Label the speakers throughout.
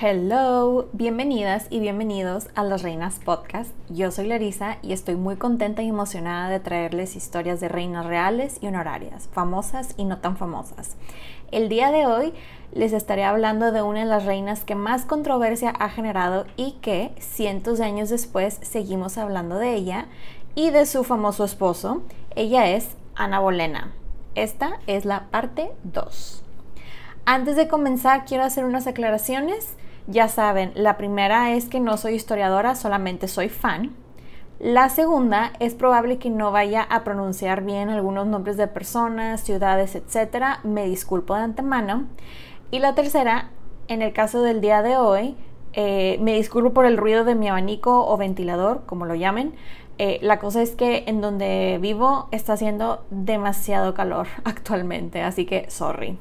Speaker 1: Hello, bienvenidas y bienvenidos a Las Reinas Podcast. Yo soy Larisa y estoy muy contenta y emocionada de traerles historias de reinas reales y honorarias, famosas y no tan famosas. El día de hoy les estaré hablando de una de las reinas que más controversia ha generado y que cientos de años después seguimos hablando de ella y de su famoso esposo. Ella es Ana Bolena. Esta es la parte 2. Antes de comenzar quiero hacer unas aclaraciones. Ya saben, la primera es que no soy historiadora, solamente soy fan. La segunda es probable que no vaya a pronunciar bien algunos nombres de personas, ciudades, etc. Me disculpo de antemano. Y la tercera, en el caso del día de hoy, eh, me disculpo por el ruido de mi abanico o ventilador, como lo llamen. Eh, la cosa es que en donde vivo está haciendo demasiado calor actualmente, así que sorry.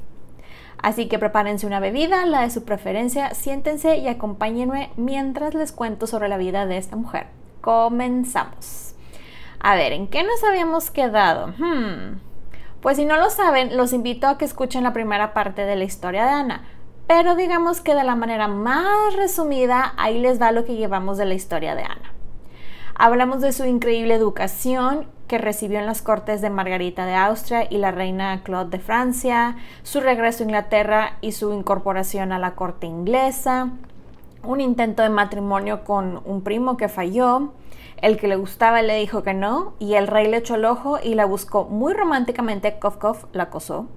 Speaker 1: Así que prepárense una bebida, la de su preferencia, siéntense y acompáñenme mientras les cuento sobre la vida de esta mujer. Comenzamos. A ver, ¿en qué nos habíamos quedado? Hmm. Pues si no lo saben, los invito a que escuchen la primera parte de la historia de Ana. Pero digamos que de la manera más resumida, ahí les da lo que llevamos de la historia de Ana. Hablamos de su increíble educación que recibió en las cortes de Margarita de Austria y la reina Claude de Francia, su regreso a Inglaterra y su incorporación a la corte inglesa, un intento de matrimonio con un primo que falló, el que le gustaba le dijo que no y el rey le echó el ojo y la buscó muy románticamente, Kof la acosó.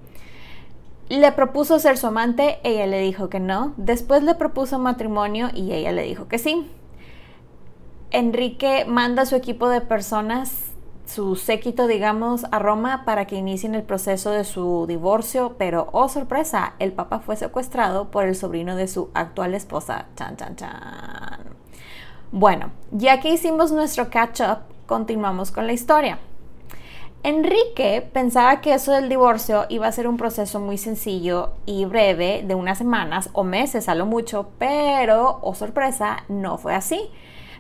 Speaker 1: Le propuso ser su amante, ella le dijo que no, después le propuso matrimonio y ella le dijo que sí. Enrique manda a su equipo de personas, su séquito, digamos, a Roma para que inicien el proceso de su divorcio, pero, oh sorpresa, el papa fue secuestrado por el sobrino de su actual esposa. Chan, chan, chan. Bueno, ya que hicimos nuestro catch-up, continuamos con la historia. Enrique pensaba que eso del divorcio iba a ser un proceso muy sencillo y breve de unas semanas o meses a lo mucho, pero, oh sorpresa, no fue así.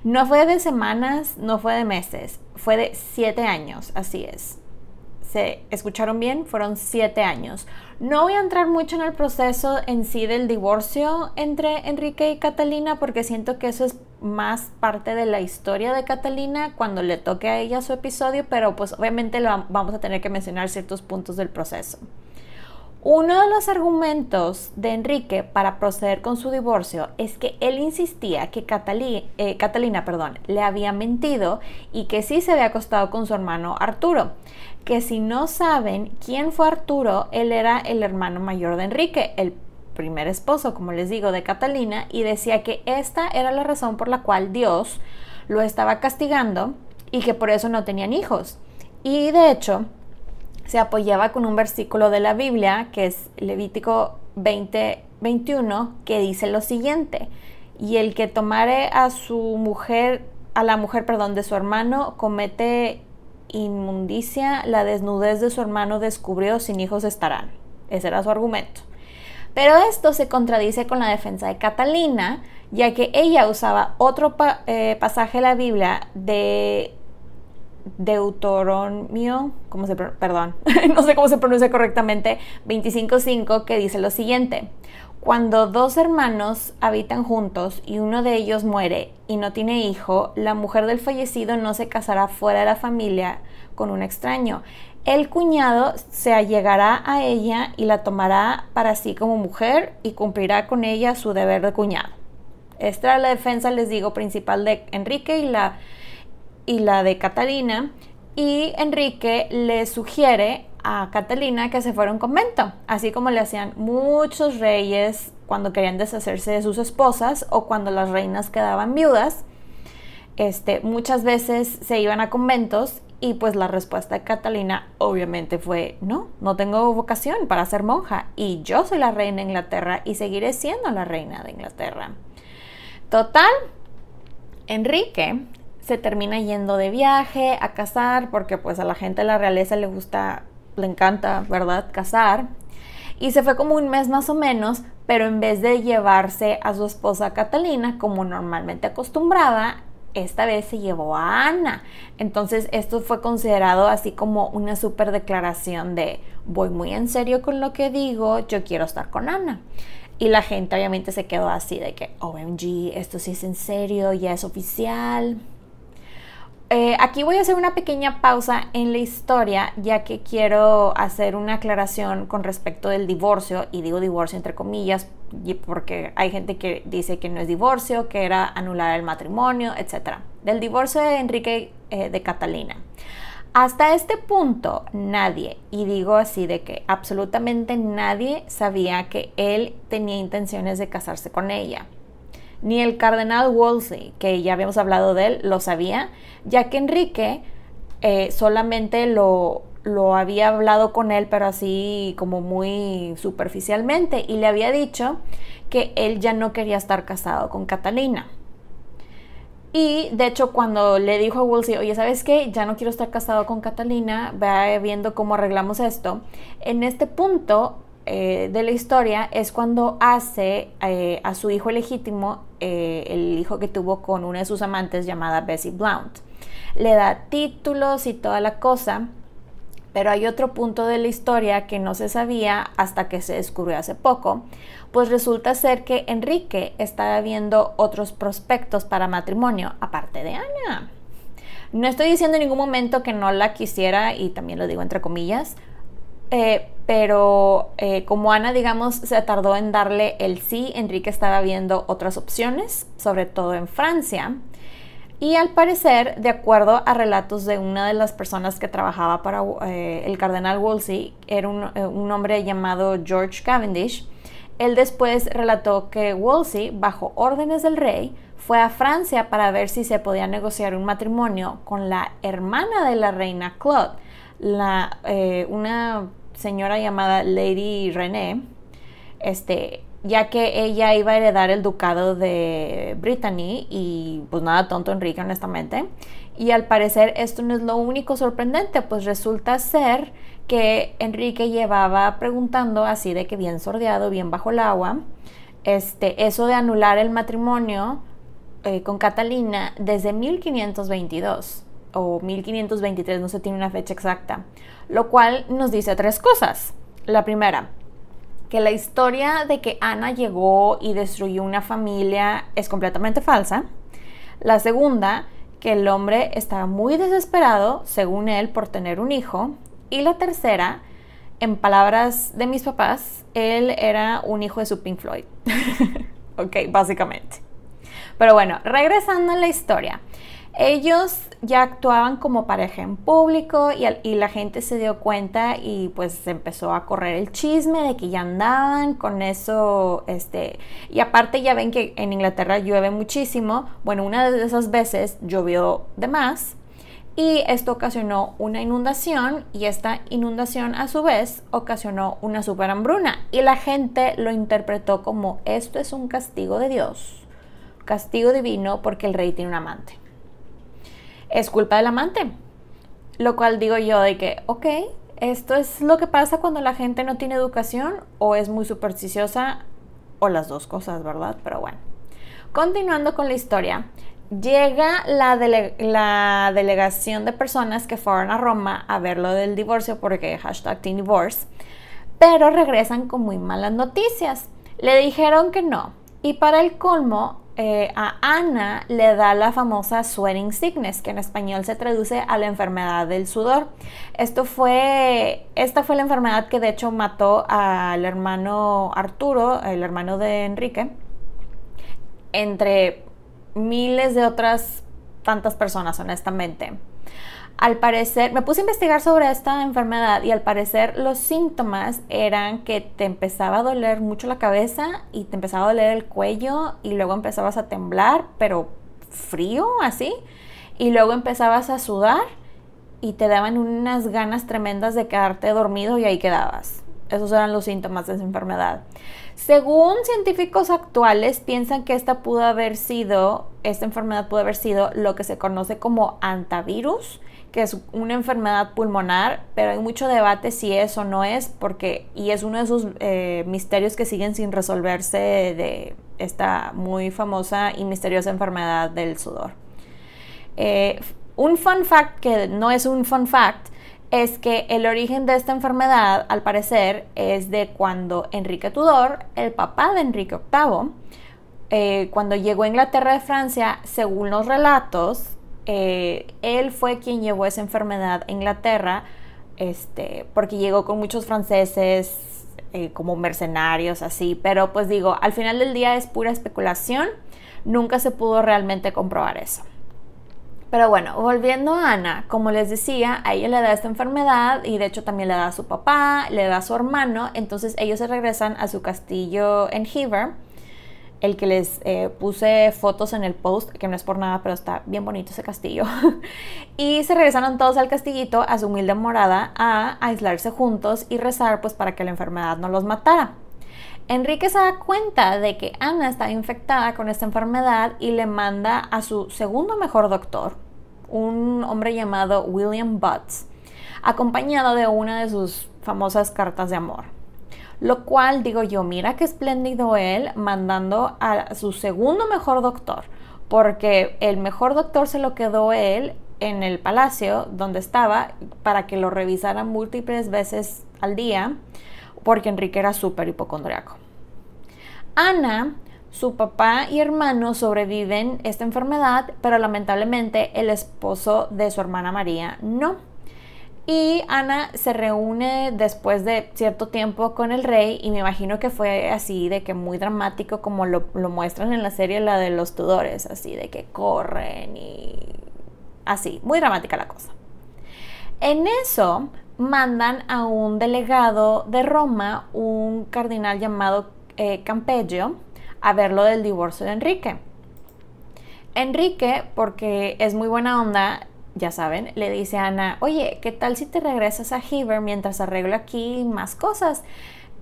Speaker 1: No fue de semanas, no fue de meses, fue de siete años, así es. ¿Se escucharon bien? Fueron siete años. No voy a entrar mucho en el proceso en sí del divorcio entre Enrique y Catalina porque siento que eso es más parte de la historia de Catalina cuando le toque a ella su episodio, pero pues obviamente vamos a tener que mencionar ciertos puntos del proceso. Uno de los argumentos de Enrique para proceder con su divorcio es que él insistía que eh, Catalina perdón, le había mentido y que sí se había acostado con su hermano Arturo. Que si no saben quién fue Arturo, él era el hermano mayor de Enrique, el primer esposo, como les digo, de Catalina, y decía que esta era la razón por la cual Dios lo estaba castigando y que por eso no tenían hijos. Y de hecho, se apoyaba con un versículo de la Biblia, que es Levítico 20, 21, que dice lo siguiente, y el que tomare a su mujer, a la mujer, perdón, de su hermano, comete inmundicia, la desnudez de su hermano descubrió, sin hijos estarán. Ese era su argumento. Pero esto se contradice con la defensa de Catalina, ya que ella usaba otro eh, pasaje de la Biblia de Deuteronomio, ¿cómo se perdón, no sé cómo se pronuncia correctamente, 25.5 que dice lo siguiente: Cuando dos hermanos habitan juntos y uno de ellos muere y no tiene hijo, la mujer del fallecido no se casará fuera de la familia con un extraño. El cuñado se allegará a ella y la tomará para sí como mujer y cumplirá con ella su deber de cuñado. Esta es la defensa, les digo, principal de Enrique y la y la de Catalina. Y Enrique le sugiere a Catalina que se fuera a un convento, así como le hacían muchos reyes cuando querían deshacerse de sus esposas o cuando las reinas quedaban viudas. Este, muchas veces se iban a conventos y pues la respuesta de Catalina obviamente fue, no, no tengo vocación para ser monja y yo soy la reina de Inglaterra y seguiré siendo la reina de Inglaterra. Total, Enrique se termina yendo de viaje a cazar, porque pues a la gente de la realeza le gusta, le encanta, ¿verdad? Cazar. Y se fue como un mes más o menos, pero en vez de llevarse a su esposa Catalina, como normalmente acostumbraba, esta vez se llevó a Ana. Entonces esto fue considerado así como una super declaración de voy muy en serio con lo que digo, yo quiero estar con Ana. Y la gente obviamente se quedó así de que, OMG, esto sí es en serio, ya es oficial. Eh, aquí voy a hacer una pequeña pausa en la historia, ya que quiero hacer una aclaración con respecto del divorcio, y digo divorcio entre comillas, porque hay gente que dice que no es divorcio, que era anular el matrimonio, etc. Del divorcio de Enrique eh, de Catalina. Hasta este punto nadie, y digo así de que absolutamente nadie sabía que él tenía intenciones de casarse con ella. Ni el cardenal Wolsey, que ya habíamos hablado de él, lo sabía, ya que Enrique eh, solamente lo, lo había hablado con él, pero así como muy superficialmente, y le había dicho que él ya no quería estar casado con Catalina. Y de hecho, cuando le dijo a Wolsey, oye, ¿sabes qué? Ya no quiero estar casado con Catalina, vea viendo cómo arreglamos esto. En este punto, eh, de la historia es cuando hace eh, a su hijo legítimo, eh, el hijo que tuvo con una de sus amantes llamada Bessie Blount. Le da títulos y toda la cosa, pero hay otro punto de la historia que no se sabía hasta que se descubrió hace poco, pues resulta ser que Enrique estaba viendo otros prospectos para matrimonio, aparte de Ana. No estoy diciendo en ningún momento que no la quisiera, y también lo digo entre comillas, eh, pero eh, como Ana, digamos, se tardó en darle el sí, Enrique estaba viendo otras opciones, sobre todo en Francia. Y al parecer, de acuerdo a relatos de una de las personas que trabajaba para eh, el cardenal Wolsey, era un, un, hombre llamado George Cavendish, él después relató que Wolsey, bajo órdenes del rey, fue a Francia para ver si se podía negociar un matrimonio con la hermana de la reina Claude, la, eh, una señora llamada Lady René, este, ya que ella iba a heredar el ducado de Brittany y pues nada tonto Enrique honestamente. Y al parecer esto no es lo único sorprendente, pues resulta ser que Enrique llevaba preguntando así de que bien sordeado, bien bajo el agua, este, eso de anular el matrimonio eh, con Catalina desde 1522 o 1523, no se tiene una fecha exacta, lo cual nos dice tres cosas. La primera, que la historia de que Ana llegó y destruyó una familia es completamente falsa. La segunda, que el hombre estaba muy desesperado, según él, por tener un hijo. Y la tercera, en palabras de mis papás, él era un hijo de su Pink Floyd. ok, básicamente. Pero bueno, regresando a la historia. Ellos ya actuaban como pareja en público y, la gente se dio cuenta y pues empezó a correr el chisme de que ya andaban con eso, este, y aparte ya ven que en Inglaterra llueve muchísimo, bueno, una de esas veces llovió de más y esto ocasionó una inundación y esta inundación a su vez ocasionó una super hambruna y la gente lo interpretó como esto es un castigo de Dios, castigo divino porque el rey tiene un amante es culpa del amante. Lo cual digo yo de que, ok, Esto es lo que pasa cuando la gente no tiene educación o es muy supersticiosa o las dos cosas, ¿verdad? Pero bueno. Continuando con la historia, llega la, delegación de personas que fueron a Roma a ver lo del divorcio porque hashtag Teen Divorce, pero regresan con muy malas noticias. Le dijeron que no. Y para el colmo, eh, a Ana le da la famosa sweating sickness, que en español se traduce a la enfermedad del sudor. Esto fue, esta fue la enfermedad que de hecho mató al hermano Arturo, el hermano de Enrique, entre miles de otras tantas personas, honestamente al parecer, me puse a investigar sobre esta enfermedad y al parecer los síntomas eran que te empezaba a doler mucho la cabeza y te empezaba a doler el cuello y luego empezabas a temblar, pero frío así, y luego empezabas a sudar y te daban unas ganas tremendas de quedarte dormido y ahí quedabas. Esos eran los síntomas de esa enfermedad. Según científicos actuales, piensan que esta pudo haber sido, esta enfermedad pudo haber sido lo que se conoce como antivirus, que es una enfermedad pulmonar, pero hay mucho debate si eso no es, porque, y es uno de esos eh, misterios que siguen sin resolverse de esta muy famosa y misteriosa enfermedad del sudor. Eh, un fun fact que no es un fun fact es que el origen de esta enfermedad, al parecer, es de cuando Enrique Tudor, el papá de Enrique VIII, eh, cuando llegó a Inglaterra de Francia, según los relatos, eh, él fue quien llevó esa enfermedad a Inglaterra, este, porque llegó con muchos franceses eh, como mercenarios, así, pero pues digo, al final del día es pura especulación, nunca se pudo realmente comprobar eso. Pero bueno, volviendo a Ana, como les decía, a ella le da esta enfermedad y de hecho también le da a su papá, le da a su hermano, entonces ellos se regresan a su castillo en Hever el que les eh, puse fotos en el post, que no es por nada, pero está bien bonito ese castillo. y se regresaron todos al castillito, a su humilde morada, a aislarse juntos y rezar pues para que la enfermedad no los matara. Enrique se da cuenta de que Ana está infectada con esta enfermedad y le manda a su segundo mejor doctor, un hombre llamado William Butts, acompañado de una de sus famosas cartas de amor. Lo cual digo yo, mira qué espléndido él mandando a su segundo mejor doctor, porque el mejor doctor se lo quedó él en el palacio donde estaba para que lo revisara múltiples veces al día, porque Enrique era súper hipocondriaco. Ana, su papá y hermano sobreviven esta enfermedad, pero lamentablemente el esposo de su hermana María no. Y Ana se reúne después de cierto tiempo con el rey y me imagino que fue así de que muy dramático como lo, muestran en la serie la de los Tudores, así de que corren y así, muy dramática la cosa. En eso mandan a un delegado de Roma, un cardinal llamado eh, Campeggio, a ver lo del divorcio de Enrique. Enrique, porque es muy buena onda, ya saben, le dice a Ana, oye, ¿qué tal si te regresas a Heber mientras arreglo aquí más cosas?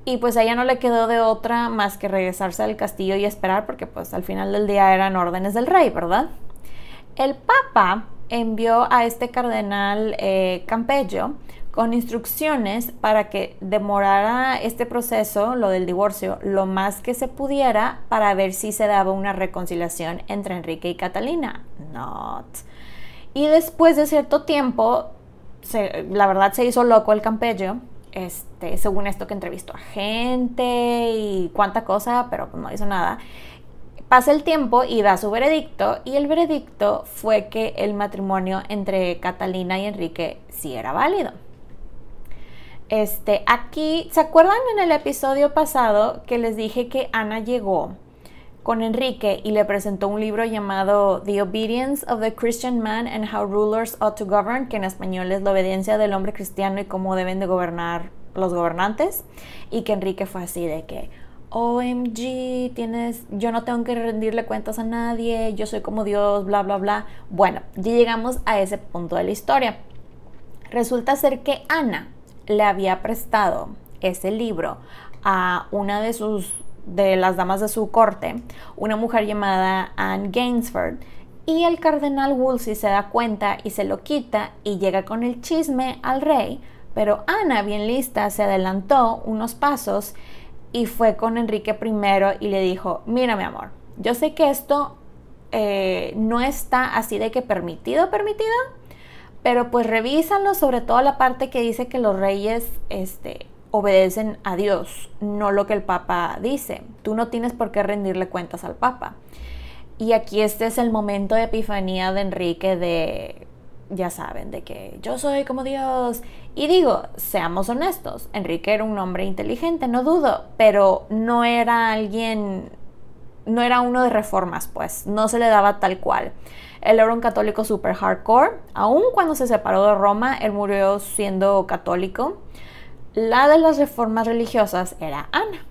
Speaker 1: Y pues a ella no le quedó de otra más que regresarse al castillo y esperar porque pues al final del día eran órdenes del rey, ¿verdad? El Papa envió a este cardenal eh, Campello con instrucciones para que demorara este proceso, lo del divorcio, lo más que se pudiera para ver si se daba una reconciliación entre Enrique y Catalina. Not. Y después de cierto tiempo, la verdad se hizo loco el Campello, este, según esto que entrevistó a gente y cuánta cosa, pero no hizo nada. Pasa el tiempo y da su veredicto y el veredicto fue que el matrimonio entre Catalina y Enrique sí era válido. Este, aquí, ¿se acuerdan en el episodio pasado que les dije que Ana llegó con Enrique y le presentó un libro llamado The Obedience of the Christian Man and How Rulers Ought to Govern, que en español es la obediencia del hombre cristiano y cómo deben de gobernar los gobernantes, y que Enrique fue así de que, OMG, tienes, yo no tengo que rendirle cuentas a nadie, yo soy como Dios, bla, bla, bla. Bueno, ya llegamos a ese punto de la historia. Resulta ser que Ana le había prestado ese libro a una de sus de las damas de su corte, una mujer llamada Anne Gainsford, y el cardenal Wolsey se da cuenta y se lo quita y llega con el chisme al rey Pero Ana, bien lista, se adelantó unos pasos y fue con Enrique primero y le dijo, mira mi amor, yo sé que esto eh, no está así de que permitido, permitido, pero pues revísalo, sobre todo la parte que dice que los reyes este, obedecen a Dios, no lo que el Papa dice. Tú no tienes por qué rendirle cuentas al Papa. Y aquí este es el momento de epifanía de Enrique de, ya saben, de que yo soy como Dios. Y digo, seamos honestos, Enrique era un hombre inteligente, no dudo, pero no era alguien, no era uno de reformas, pues, no se le daba tal cual. Él era un católico super hardcore. Aún cuando se separó de Roma, él murió siendo católico. La de las reformas religiosas era Ana.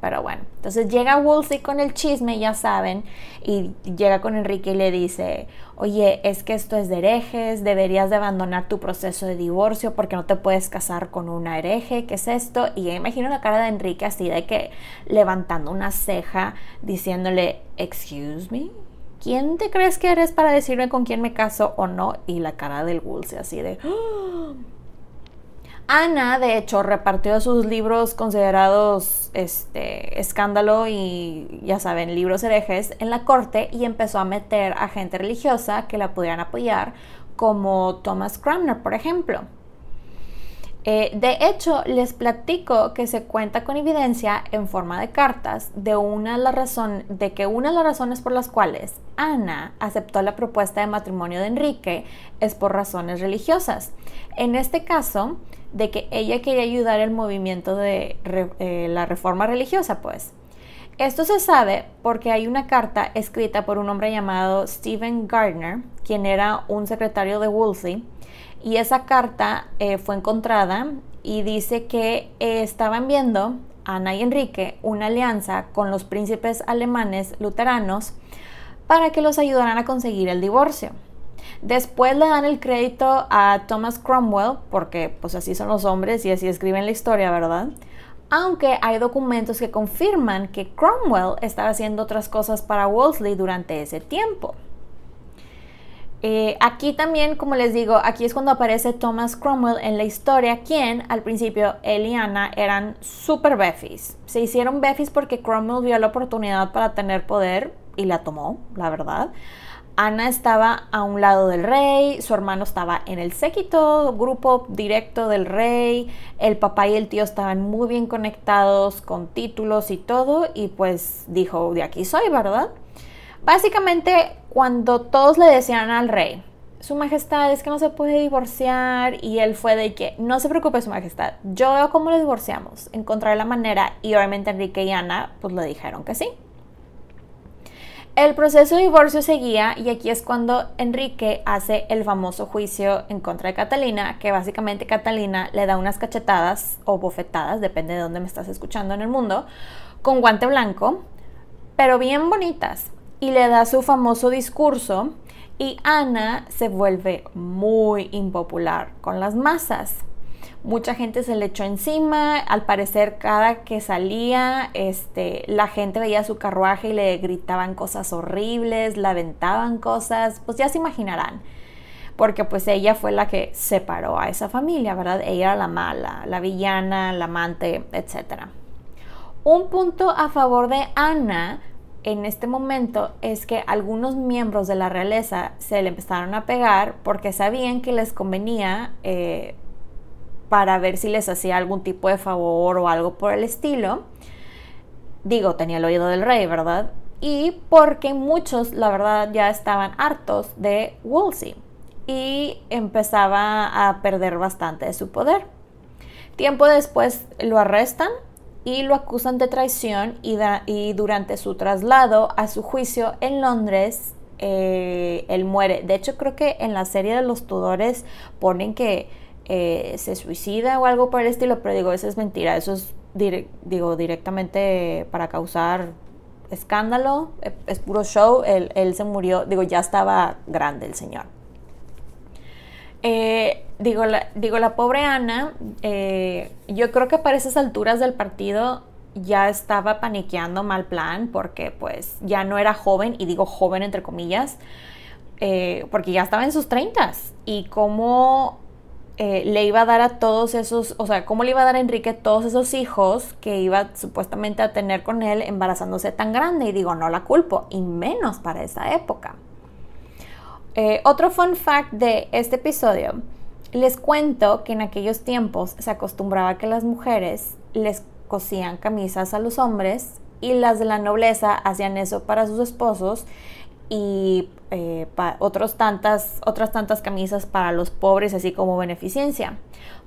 Speaker 1: Pero bueno, entonces llega Wolsey con el chisme, ya saben, y llega con Enrique y le dice, oye, es que esto es de herejes, deberías de abandonar tu proceso de divorcio porque no te puedes casar con una hereje, ¿qué es esto? Y yo imagino la cara de Enrique así de que levantando una ceja, diciéndole, excuse me, ¿quién te crees que eres para decirme con quién me caso o no? Y la cara del Woolsey así de... ¡Ah! Ana, de hecho, repartió sus libros considerados este, escándalo y, ya saben, libros herejes en la corte y empezó a meter a gente religiosa que la pudieran apoyar, como Thomas Cranmer, por ejemplo. Eh, de hecho, les platico que se cuenta con evidencia en forma de cartas de, una la razón, de que una de las razones por las cuales Ana aceptó la propuesta de matrimonio de Enrique es por razones religiosas. En este caso, de que ella quería ayudar el movimiento de eh, la reforma religiosa, pues. Esto se sabe porque hay una carta escrita por un hombre llamado Stephen Gardner, quien era un secretario de Wolsey, y esa carta eh, fue encontrada y dice que eh, estaban viendo Ana y Enrique una alianza con los príncipes alemanes luteranos para que los ayudaran a conseguir el divorcio. Después le dan el crédito a Thomas Cromwell, porque pues así son los hombres y así escriben la historia, ¿verdad? Aunque hay documentos que confirman que Cromwell estaba haciendo otras cosas para Wolsey durante ese tiempo. Eh, aquí también, como les digo, aquí es cuando aparece Thomas Cromwell en la historia, quien al principio él y Ana eran super befis. Se hicieron befis porque Cromwell vio la oportunidad para tener poder y la tomó, la verdad. Ana estaba a un lado del rey, su hermano estaba en el séquito, grupo directo del rey, el papá y el tío estaban muy bien conectados con títulos y todo, y pues dijo, de aquí soy, ¿verdad? Básicamente, cuando todos le decían al rey, Su Majestad es que no se puede divorciar, y él fue de que, no se preocupe, Su Majestad, yo veo cómo lo divorciamos, encontraré la manera, y obviamente Enrique y Ana, pues le dijeron que sí. El proceso de divorcio seguía y aquí es cuando Enrique hace el famoso juicio en contra de Catalina, que básicamente Catalina le da unas cachetadas o bofetadas, depende de dónde me estás escuchando en el mundo, con guante blanco, pero bien bonitas, y le da su famoso discurso y Ana se vuelve muy impopular con las masas mucha gente se le echó encima, al parecer cada que salía, este, la gente veía su carruaje y le gritaban cosas horribles, la aventaban cosas, pues ya se imaginarán, porque pues ella fue la que separó a esa familia, ¿verdad? Ella era la mala, la villana, la amante, etc. Un punto a favor de Ana en este momento es que algunos miembros de la realeza se le empezaron a pegar porque sabían que les convenía eh, para ver si les hacía algún tipo de favor o algo por el estilo. Digo, tenía el oído del rey, ¿verdad? Y porque muchos, la verdad, ya estaban hartos de Wolsey y empezaba a perder bastante de su poder. Tiempo después lo arrestan y lo acusan de traición y, durante su traslado a su juicio en Londres, eh, él muere. De hecho, creo que en la serie de los Tudores ponen que eh, se suicida o algo por el estilo, pero digo, eso es mentira, eso es digo, directamente para causar escándalo, e, es puro show, él, se murió, digo, ya estaba grande el señor. Eh, digo, la, digo, la pobre Ana, eh, yo creo que para esas alturas del partido ya estaba paniqueando mal plan porque pues ya no era joven, y digo joven entre comillas, porque ya estaba en sus treintas y como eh, le iba a dar a todos esos, o sea, cómo le iba a dar a Enrique todos esos hijos que iba supuestamente a tener con él embarazándose tan grande. Y digo, no la culpo, y menos para esa época. Eh, otro fun fact de este episodio, les cuento que en aquellos tiempos se acostumbraba que las mujeres les cosían camisas a los hombres y las de la nobleza hacían eso para sus esposos y eh, otros tantas, otras tantas camisas para los pobres, así como beneficencia.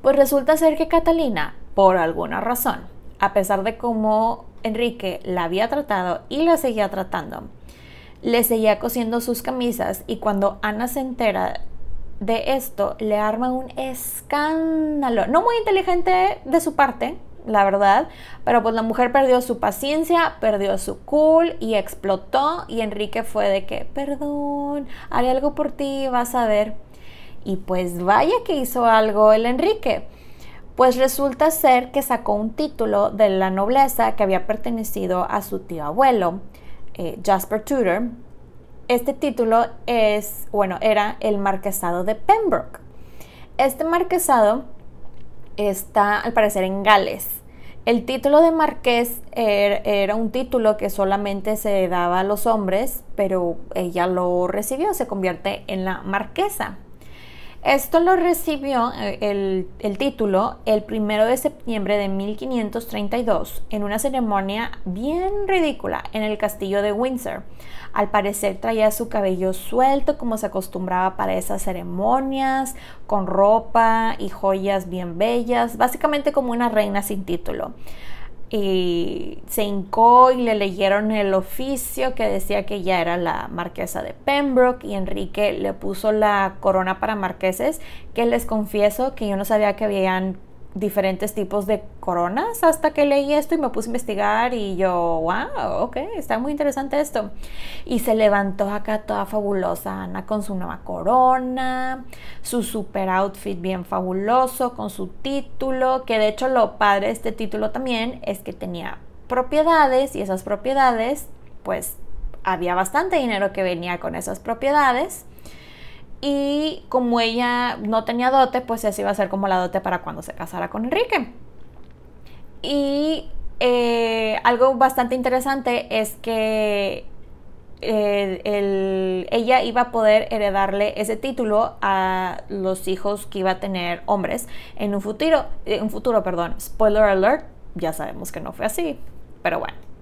Speaker 1: Pues resulta ser que Catalina, por alguna razón, a pesar de cómo Enrique la había tratado y la seguía tratando, le seguía cosiendo sus camisas y cuando Ana se entera de esto, le arma un escándalo. No muy inteligente de su parte, la verdad. Pero pues la mujer perdió su paciencia, perdió su cool y explotó. Y Enrique fue de que, perdón, haré algo por ti, vas a ver. Y pues vaya que hizo algo el Enrique. Pues resulta ser que sacó un título de la nobleza que había pertenecido a su tío abuelo, eh, Jasper Tudor. Este título es, bueno, era el marquesado de Pembroke. Este marquesado está al parecer en Gales. El título de marqués er, era un título que solamente se daba a los hombres, pero ella lo recibió, se convierte en la marquesa. Esto lo recibió eh, el, el, título el primero de septiembre de 1532 en una ceremonia bien ridícula en el castillo de Windsor. Al parecer traía su cabello suelto como se acostumbraba para esas ceremonias, con ropa y joyas bien bellas, básicamente como una reina sin título y se hincó y le leyeron el oficio que decía que ya era la marquesa de Pembroke y Enrique le puso la corona para marqueses, que les confieso que yo no sabía que habían diferentes tipos de coronas hasta que leí esto y me puse a investigar y yo, wow, ok, está muy interesante esto. Y se levantó acá toda fabulosa Ana con su nueva corona, su super outfit bien fabuloso, con su título, que de hecho lo padre de este título también es que tenía propiedades y esas propiedades, pues había bastante dinero que venía con esas propiedades y como ella no tenía dote, pues así iba a ser como la dote para cuando se casara con Enrique. Y eh, algo bastante interesante es que eh, ella iba a poder heredarle ese título a los hijos que iba a tener hombres en un futuro, en un futuro, perdón. Spoiler alert, ya sabemos que no fue así, pero bueno.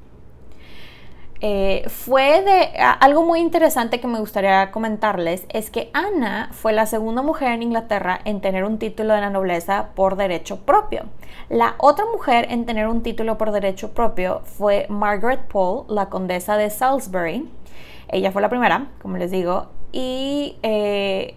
Speaker 1: Eh, fue de algo muy interesante que me gustaría comentarles es que Ana fue la segunda mujer en Inglaterra en tener un título de la nobleza por derecho propio. La otra mujer en tener un título por derecho propio fue Margaret Pole, la condesa de Salisbury. Ella fue la primera, como les digo, y eh,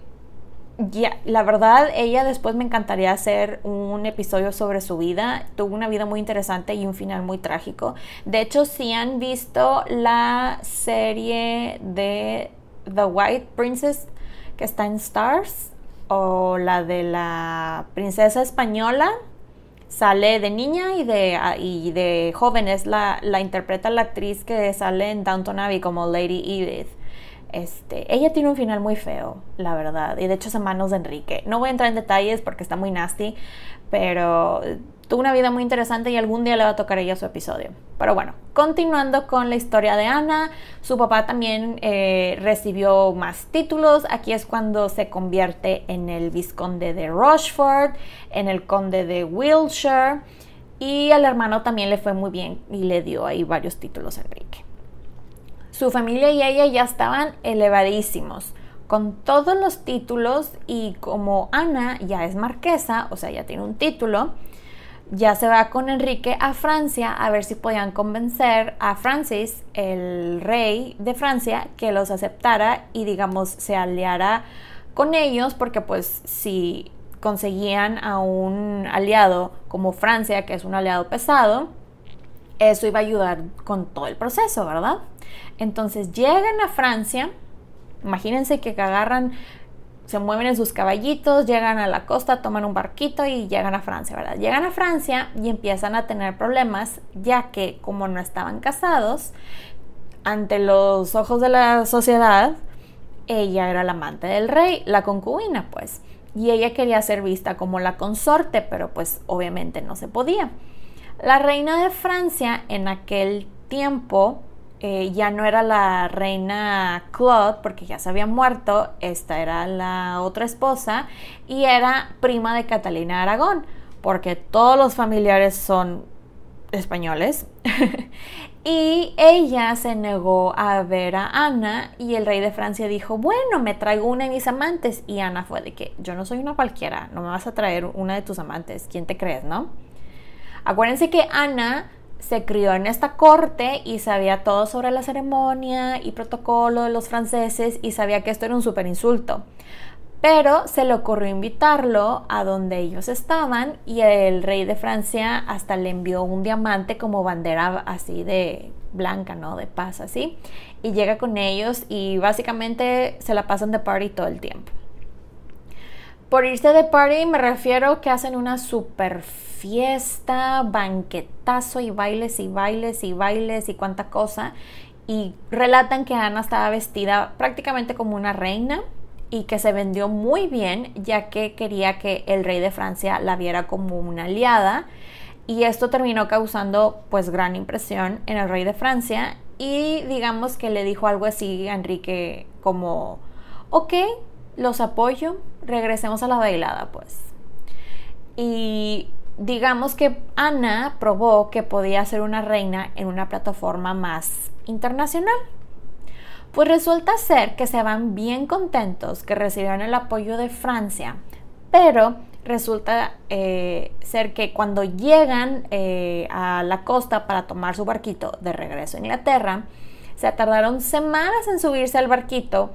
Speaker 1: ya, la verdad, ella después me encantaría hacer un episodio sobre su vida. Tuvo una vida muy interesante y un final muy trágico. De hecho, si han visto la serie de The White Princess que está en Stars o la de la princesa española, sale de niña y de, y de joven. Es la, la interpreta la actriz que sale en Downton Abbey como Lady Edith. Este, ella tiene un final muy feo, la verdad, y de hecho es en manos de Enrique. No voy a entrar en detalles porque está muy nasty, pero tuvo una vida muy interesante y algún día le va a tocar a ella su episodio. Pero bueno, continuando con la historia de Ana, su papá también eh, recibió más títulos. Aquí es cuando se convierte en el vizconde de Rochefort, en el conde de Wiltshire, y al hermano también le fue muy bien y le dio ahí varios títulos a Enrique. Su familia y ella ya estaban elevadísimos, con todos los títulos y como Ana ya es marquesa, o sea, ya tiene un título, ya se va con Enrique a Francia a ver si podían convencer a Francis, el rey de Francia, que los aceptara y digamos se aliara con ellos, porque pues si conseguían a un aliado como Francia, que es un aliado pesado, eso iba a ayudar con todo el proceso, ¿verdad? Entonces llegan a Francia, imagínense que agarran, se mueven en sus caballitos, llegan a la costa, toman un barquito y llegan a Francia, ¿verdad? Llegan a Francia y empiezan a tener problemas, ya que como no estaban casados, ante los ojos de la sociedad, ella era la amante del rey, la concubina, pues. y ella quería ser vista como la consorte, pero pues obviamente no se podía. La reina de Francia en aquel tiempo eh, ya no era la reina Claude porque ya se había muerto, esta era la otra esposa y era prima de Catalina Aragón porque todos los familiares son españoles. y ella se negó a ver a Ana y el rey de Francia dijo, bueno, me traigo una de mis amantes. Y Ana fue de que yo no soy una cualquiera, no me vas a traer una de tus amantes, ¿quién te crees, no? Acuérdense que Ana se crió en esta corte y sabía todo sobre la ceremonia y protocolo de los franceses y sabía que esto era un super insulto. Pero se le ocurrió invitarlo a donde ellos estaban y el rey de Francia hasta le envió un diamante como bandera así de blanca, ¿no? De paz, así. Y llega con ellos y básicamente se la pasan de party todo el tiempo. Por irse de party me refiero que hacen una super fiesta, banquetazo y bailes y bailes y bailes y cuánta cosa. Y relatan que Ana estaba vestida prácticamente como una reina y que se vendió muy bien ya que quería que el rey de Francia la viera como una aliada y esto terminó causando pues gran impresión en el rey de Francia y digamos que le dijo algo así a Enrique como ok, los apoyo, regresemos a la bailada pues. Y digamos que Ana probó que podía ser una reina en una plataforma más internacional. Pues resulta ser que se van bien contentos que recibieron el apoyo de Francia, pero resulta eh, ser que cuando llegan eh, a la costa para tomar su barquito de regreso a Inglaterra, se tardaron semanas en subirse al barquito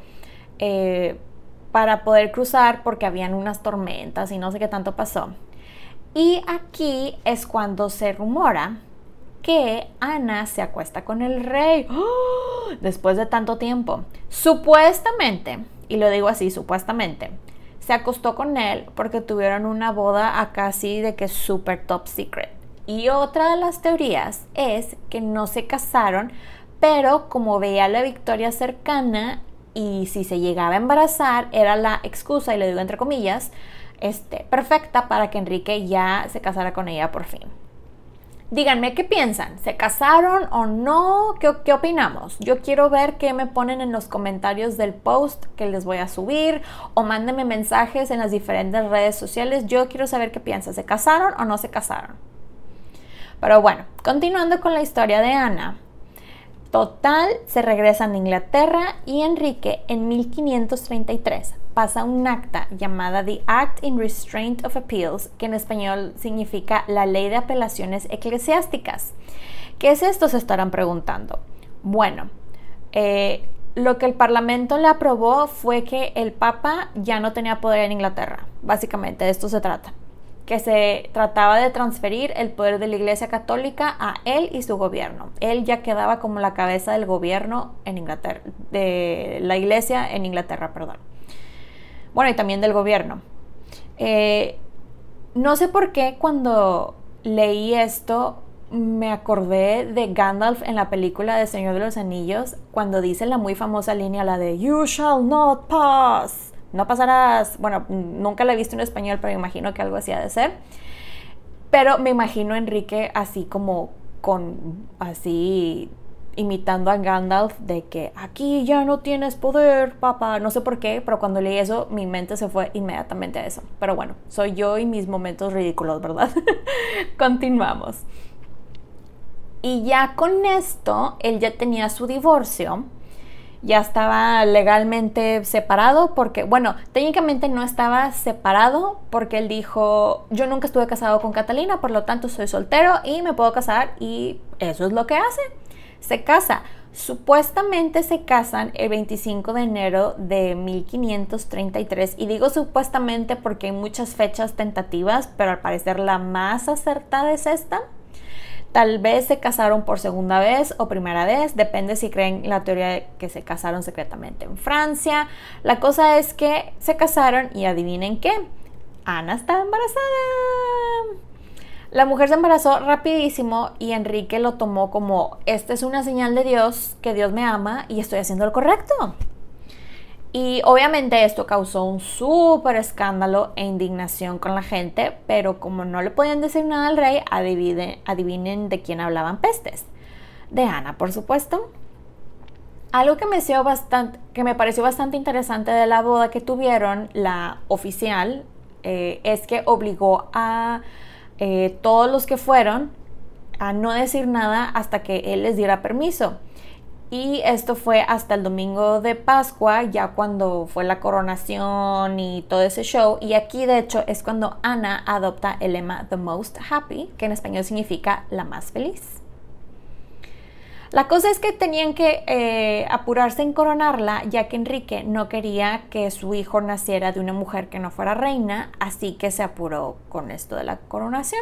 Speaker 1: eh, para poder cruzar porque habían unas tormentas y no sé qué tanto pasó. Y aquí es cuando se rumora que Ana se acuesta con el rey ¡Oh! después de tanto tiempo. Supuestamente, y lo digo así, supuestamente, se acostó con él porque tuvieron una boda a casi de que super top secret. Y otra de las teorías es que no se casaron, pero como veía la victoria cercana y si se llegaba a embarazar, era la excusa, y le digo entre comillas, este, perfecta para que Enrique ya se casara con ella por fin. Díganme qué piensan, ¿se casaron o no? ¿Qué, opinamos? Yo quiero ver qué me ponen en los comentarios del post que les voy a subir o mándenme mensajes en las diferentes redes sociales. Yo quiero saber qué piensan, ¿se casaron o no se casaron? Pero bueno, continuando con la historia de Ana. Total, se regresan a Inglaterra y Enrique en 1533 pasa un acta llamada The Act in Restraint of Appeals, que en español significa la ley de apelaciones eclesiásticas. ¿Qué es esto? Se estarán preguntando. Bueno, eh, lo que el Parlamento le aprobó fue que el Papa ya no tenía poder en Inglaterra. Básicamente, de esto se trata. Que se trataba de transferir el poder de la Iglesia Católica a él y su gobierno. Él ya quedaba como la cabeza del gobierno en Inglaterra, de la Iglesia en Inglaterra, perdón bueno, y también del gobierno. Eh, no sé por qué cuando leí esto me acordé de Gandalf en la película de Señor de los Anillos, cuando dice la muy famosa línea, la de You shall not pass. No pasarás. Bueno, nunca la he visto en español, pero me imagino que algo así ha de ser. Pero me imagino a Enrique así como con así imitando a Gandalf de que aquí ya no tienes poder, papá. No sé por qué, pero cuando leí eso mi mente se fue inmediatamente a eso. Pero bueno, soy yo y mis momentos ridículos, ¿verdad? Continuamos. Y ya con esto, él ya tenía su divorcio. Ya estaba legalmente separado porque, bueno, técnicamente no estaba separado porque él dijo, yo nunca estuve casado con Catalina, por lo tanto soy soltero y me puedo casar y eso es lo que hace se casa. Supuestamente se casan el 25 de enero de 1533 y digo supuestamente porque hay muchas fechas tentativas, pero al parecer la más acertada es esta. Tal vez se casaron por segunda vez o primera vez, depende si creen la teoría de que se casaron secretamente en Francia. La cosa es que se casaron y adivinen qué, Ana estaba embarazada. La mujer se embarazó rapidísimo y Enrique lo tomó como, esta es una señal de Dios, que Dios me ama y estoy haciendo lo correcto. Y obviamente esto causó un súper escándalo e indignación con la gente, pero como no le podían decir nada al rey, adivinen, adivinen de quién hablaban pestes. De Ana, por supuesto. Algo que me, pareció bastante interesante de la boda que tuvieron, la oficial, eh, es que obligó a eh, todos los que fueron a no decir nada hasta que él les diera permiso. Y esto fue hasta el domingo de Pascua, ya cuando fue la coronación y todo ese show. Y aquí de hecho es cuando Ana adopta el lema The Most Happy, que en español significa la más feliz. La cosa es que tenían que eh, apurarse en coronarla, ya que Enrique no quería que su hijo naciera de una mujer que no fuera reina, así que se apuró con esto de la coronación.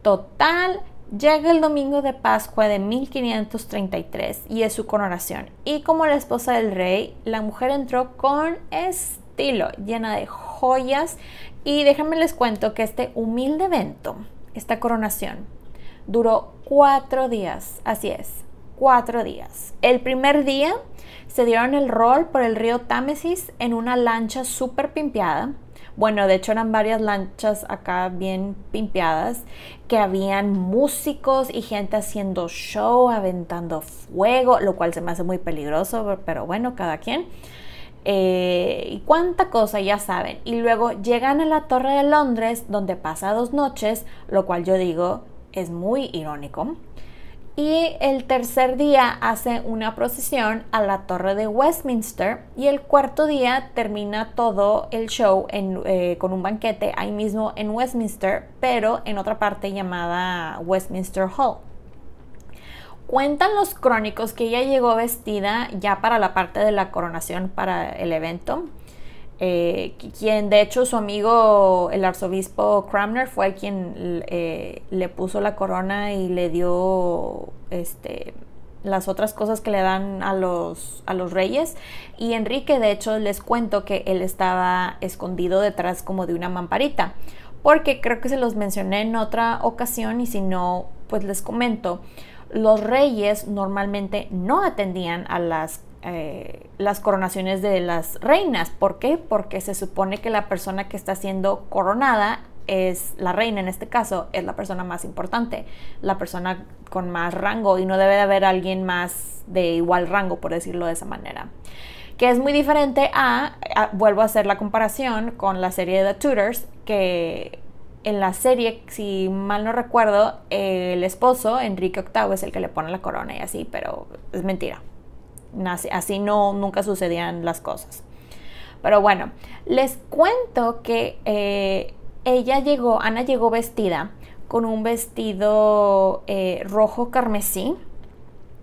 Speaker 1: Total, Llega el domingo de Pascua de 1533 y es su coronación. Y como la esposa del rey, la mujer entró con estilo, llena de joyas. Y déjenme les cuento que este humilde evento, esta coronación, duró cuatro días. Así es, cuatro días. El primer día se dieron el rol por el río Támesis en una lancha súper pimpeada bueno, de hecho eran varias lanchas acá bien pimpeadas, que habían músicos y gente haciendo show, aventando fuego, lo cual se me hace muy peligroso, pero bueno, cada quien. Eh, y cuánta cosa, ya saben. Y luego llegan a la Torre de Londres, donde pasa dos noches, lo cual yo digo es muy irónico. Y el tercer día hace una procesión a la torre de Westminster y el cuarto día termina todo el show eh, con un banquete ahí mismo en Westminster, pero en otra parte llamada Westminster Hall. Cuentan los crónicos que ella llegó vestida ya para la parte de la coronación para el evento eh, quien de hecho su amigo el arzobispo Cramner fue quien eh, le puso la corona y le dio este, las otras cosas que le dan a los, a los reyes. Y Enrique, de hecho, les cuento que él estaba escondido detrás como de una mamparita. Porque creo que se los mencioné en otra ocasión y si no, pues les comento. Los reyes normalmente no atendían a las eh, las coronaciones de las reinas. ¿Por qué? Porque se supone que la persona que está siendo coronada es la reina en este caso, es la persona más importante, la persona con más rango y no debe de haber alguien más de igual rango, por decirlo de esa manera. Que es muy diferente a, vuelvo a hacer la comparación con la serie de The Tudors, que en la serie, si mal no recuerdo, el esposo, Enrique VIII, es el que le pone la corona y así, pero es mentira así no, nunca sucedían las cosas. Pero bueno, les cuento que eh, ella llegó, Ana llegó vestida con un vestido eh, rojo carmesí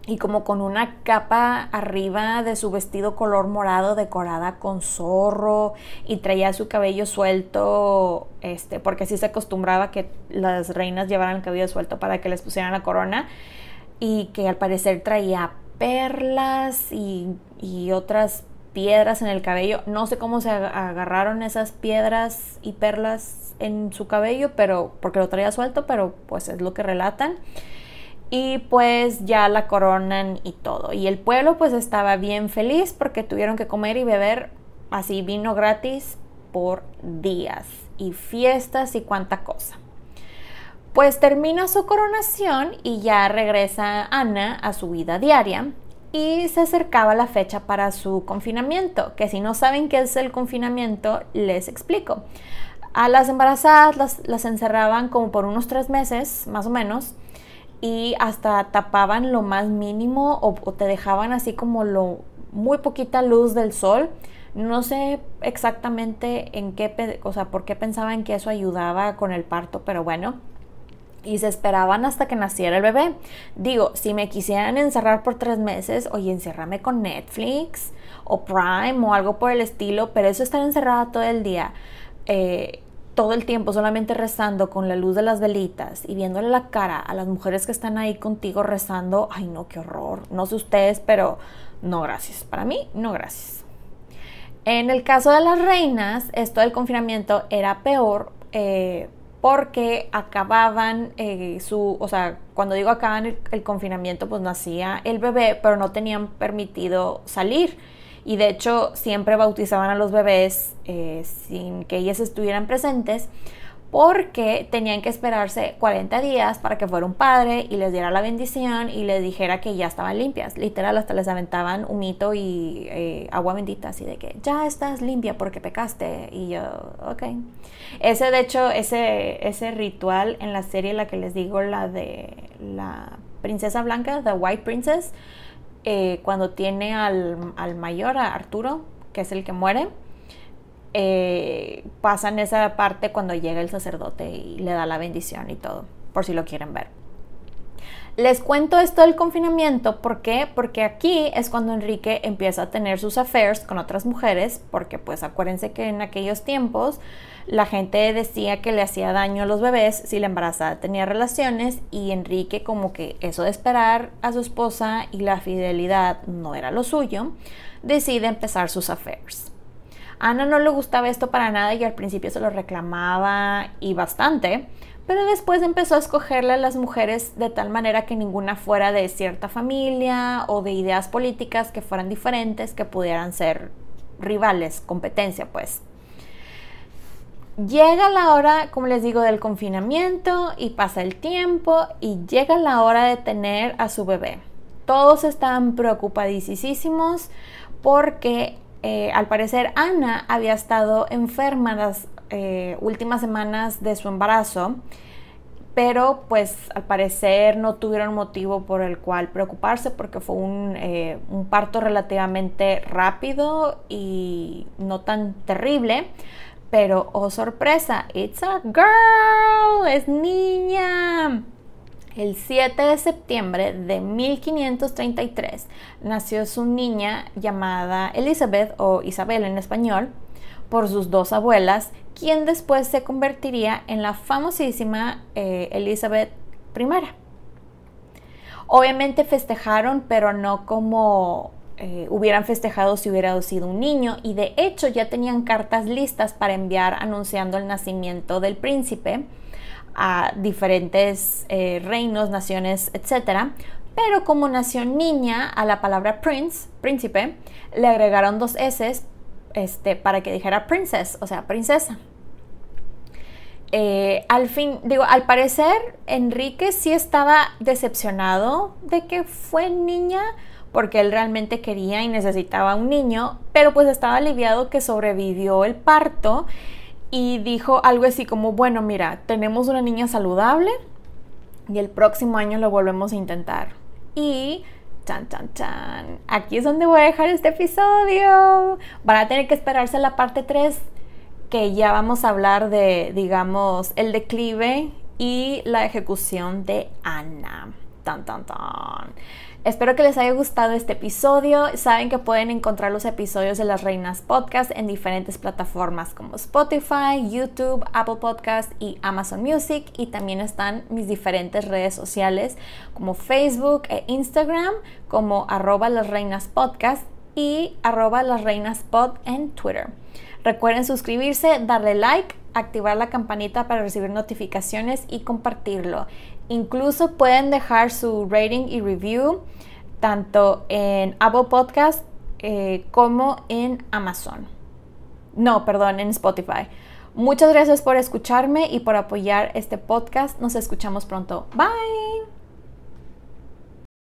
Speaker 1: y como con una capa arriba de su vestido color morado decorada con zorro y traía su cabello suelto, este, porque así se acostumbraba que las reinas llevaran el cabello suelto para que les pusieran la corona y que al parecer traía perlas y, otras piedras en el cabello. No sé cómo se agarraron esas piedras y perlas en su cabello, pero porque lo traía suelto, pero pues es lo que relatan. Y pues ya la coronan y todo. Y el pueblo pues estaba bien feliz porque tuvieron que comer y beber así vino gratis por días y fiestas y cuánta cosa. Pues termina su coronación y ya regresa Ana a su vida diaria y se acercaba la fecha para su confinamiento, que si no saben qué es el confinamiento, les explico. A las embarazadas las, encerraban como por unos tres meses, más o menos, y hasta tapaban lo más mínimo o, o te dejaban así como lo muy poquita luz del sol. No sé exactamente en qué, o sea, por qué pensaban que eso ayudaba con el parto, pero bueno, y se esperaban hasta que naciera el bebé. Digo, si me quisieran encerrar por tres meses, oye, enciérrame con Netflix o Prime o algo por el estilo, pero eso estar encerrada todo el día, eh, todo el tiempo solamente rezando con la luz de las velitas y viéndole la cara a las mujeres que están ahí contigo rezando, ay no, qué horror. No sé ustedes, pero no gracias. Para mí, no gracias. En el caso de las reinas, esto del confinamiento era peor. Eh, porque acababan eh, su, o sea, cuando digo acaban el, confinamiento, pues nacía el bebé, pero no tenían permitido salir. y de hecho siempre bautizaban a los bebés eh, sin que ellas estuvieran presentes porque tenían que esperarse 40 días para que fuera un padre y les diera la bendición y les dijera que ya estaban limpias. Literal, hasta les aventaban un mito y eh, agua bendita, así de que ya estás limpia porque pecaste. Y yo, ok. Ese, de hecho, ese, ese ritual en la serie, la que les digo, la de la princesa blanca, The White Princess, eh, cuando tiene al, al mayor, a Arturo, que es el que muere eh, pasan esa parte cuando llega el sacerdote y le da la bendición y todo, por si lo quieren ver. Les cuento esto del confinamiento, ¿por qué? Porque aquí es cuando Enrique empieza a tener sus affairs con otras mujeres, porque pues acuérdense que en aquellos tiempos la gente decía que le hacía daño a los bebés si la embarazada tenía relaciones y Enrique como que eso de esperar a su esposa y la fidelidad no era lo suyo, decide empezar sus affairs. Ana no le gustaba esto para nada y al principio se lo reclamaba y bastante, pero después empezó a escogerle a las mujeres de tal manera que ninguna fuera de cierta familia o de ideas políticas que fueran diferentes, que pudieran ser rivales, competencia pues. Llega la hora, como les digo, del confinamiento y pasa el tiempo y llega la hora de tener a su bebé. Todos están preocupadísimos porque eh, al parecer Ana había estado enferma las eh, últimas semanas de su embarazo, pero pues al parecer no tuvieron motivo por el cual preocuparse porque fue un, eh, un parto relativamente rápido y no tan terrible. Pero, oh sorpresa, it's a girl, es niña. El 7 de septiembre de 1533 nació su niña llamada Elizabeth o Isabel en español por sus dos abuelas, quien después se convertiría en la famosísima eh, Elizabeth I. Obviamente festejaron, pero no como eh, hubieran festejado si hubiera sido un niño y de hecho ya tenían cartas listas para enviar anunciando el nacimiento del príncipe a diferentes eh, reinos, naciones, etc. Pero como nació niña, a la palabra prince, príncipe, le agregaron dos S este, para que dijera princess, o sea, princesa. Eh, al fin, digo, al parecer Enrique sí estaba decepcionado de que fue niña, porque él realmente quería y necesitaba un niño, pero pues estaba aliviado que sobrevivió el parto y dijo algo así como, bueno, mira, tenemos una niña saludable y el próximo año lo volvemos a intentar. Y chan, chan, chan, aquí es donde voy a dejar este episodio. Van a tener que esperarse la parte 3 que ya vamos a hablar de, digamos, el declive y la ejecución de Ana. Tan, tan, tan. Espero que les haya gustado este episodio. Saben que pueden encontrar los episodios de Las Reinas Podcast en diferentes plataformas como Spotify, YouTube, Apple Podcast y Amazon Music. Y también están mis diferentes redes sociales como Facebook e Instagram como arroba las reinas podcast y arroba las reinas en Twitter. Recuerden suscribirse, darle like, activar la campanita para recibir notificaciones y compartirlo. Incluso pueden dejar su rating y review tanto en Apple Podcast eh, como en Amazon. No, perdón, en Spotify. Muchas gracias por escucharme y por apoyar este podcast. Nos escuchamos pronto. Bye.